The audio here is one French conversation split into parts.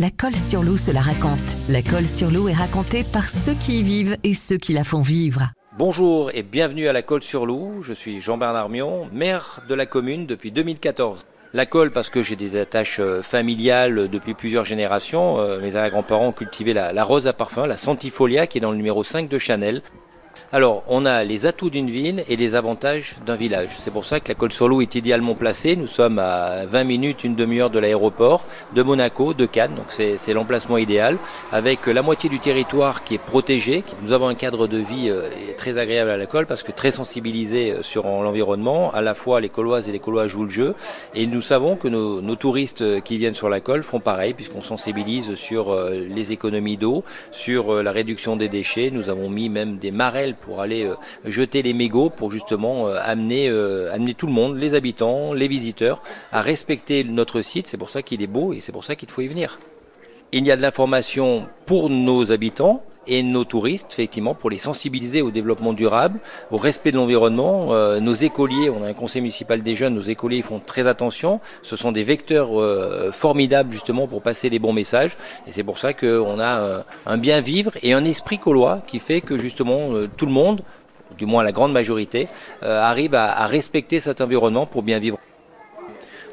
La colle sur l'eau se la raconte. La colle sur l'eau est racontée par ceux qui y vivent et ceux qui la font vivre. Bonjour et bienvenue à la Colle sur l'eau. Je suis Jean-Bernard Mion, maire de la commune depuis 2014. La colle parce que j'ai des attaches euh, familiales depuis plusieurs générations. Euh, mes arrière-grands-parents ont cultivé la, la rose à parfum, la Santifolia, qui est dans le numéro 5 de Chanel. Alors, on a les atouts d'une ville et les avantages d'un village. C'est pour ça que la Colle-sur-Loup est idéalement placée. Nous sommes à 20 minutes, une demi-heure de l'aéroport de Monaco, de Cannes, donc c'est l'emplacement idéal, avec la moitié du territoire qui est protégé. Nous avons un cadre de vie euh, très agréable à la Colle parce que très sensibilisé euh, sur l'environnement. À la fois, les Colloises et les Collois jouent le jeu. Et nous savons que nos, nos touristes euh, qui viennent sur la Colle font pareil, puisqu'on sensibilise sur les économies d'eau, sur la réduction des déchets. Nous avons mis même des marelles pour aller euh, jeter les mégots pour justement euh, euh, amener tout le monde, les habitants, les visiteurs, à respecter notre site. C'est pour ça qu'il est beau et c'est pour ça qu'il faut y venir. Il y a de l'information pour nos habitants, et nos touristes, effectivement, pour les sensibiliser au développement durable, au respect de l'environnement. nos écoliers, on a un conseil municipal des jeunes, nos écoliers font très attention. Ce sont des vecteurs formidables justement pour passer les bons messages. Et c'est pour ça qu'on a un bien vivre et un esprit colois qui fait que justement tout le monde, du moins la grande majorité, arrive à, à respecter cet environnement pour bien vivre.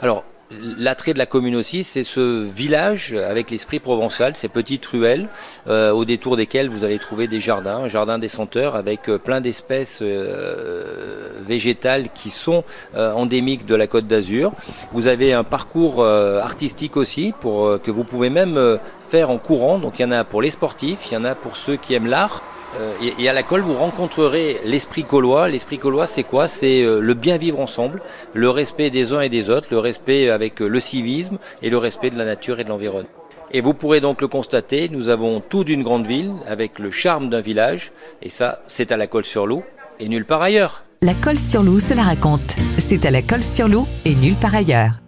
Alors, L'attrait de la commune aussi, c'est ce village avec l'esprit provençal, ces petites ruelles euh, au détour desquelles vous allez trouver des jardins, un jardin des senteurs avec euh, plein d'espèces euh, végétales qui sont endémiques de la Côte d'Azur. Vous avez un parcours artistique aussi pour que vous pouvez même faire en courant. Donc il y en a pour les sportifs, il y en a pour ceux qui aiment l'art. Euh, et, à la colle, vous rencontrerez l'esprit collois. L'esprit collois, c'est quoi? C'est euh, le bien vivre ensemble, le respect des uns et des autres, le respect avec euh, le civisme et le respect de la nature et de l'environnement. Et vous pourrez donc le constater, nous avons tout d'une grande ville avec le charme d'un village. Et ça, c'est à la colle sur loup et nulle part ailleurs. La colle sur l'eau se la raconte. C'est à la colle sur l'eau et nulle part ailleurs.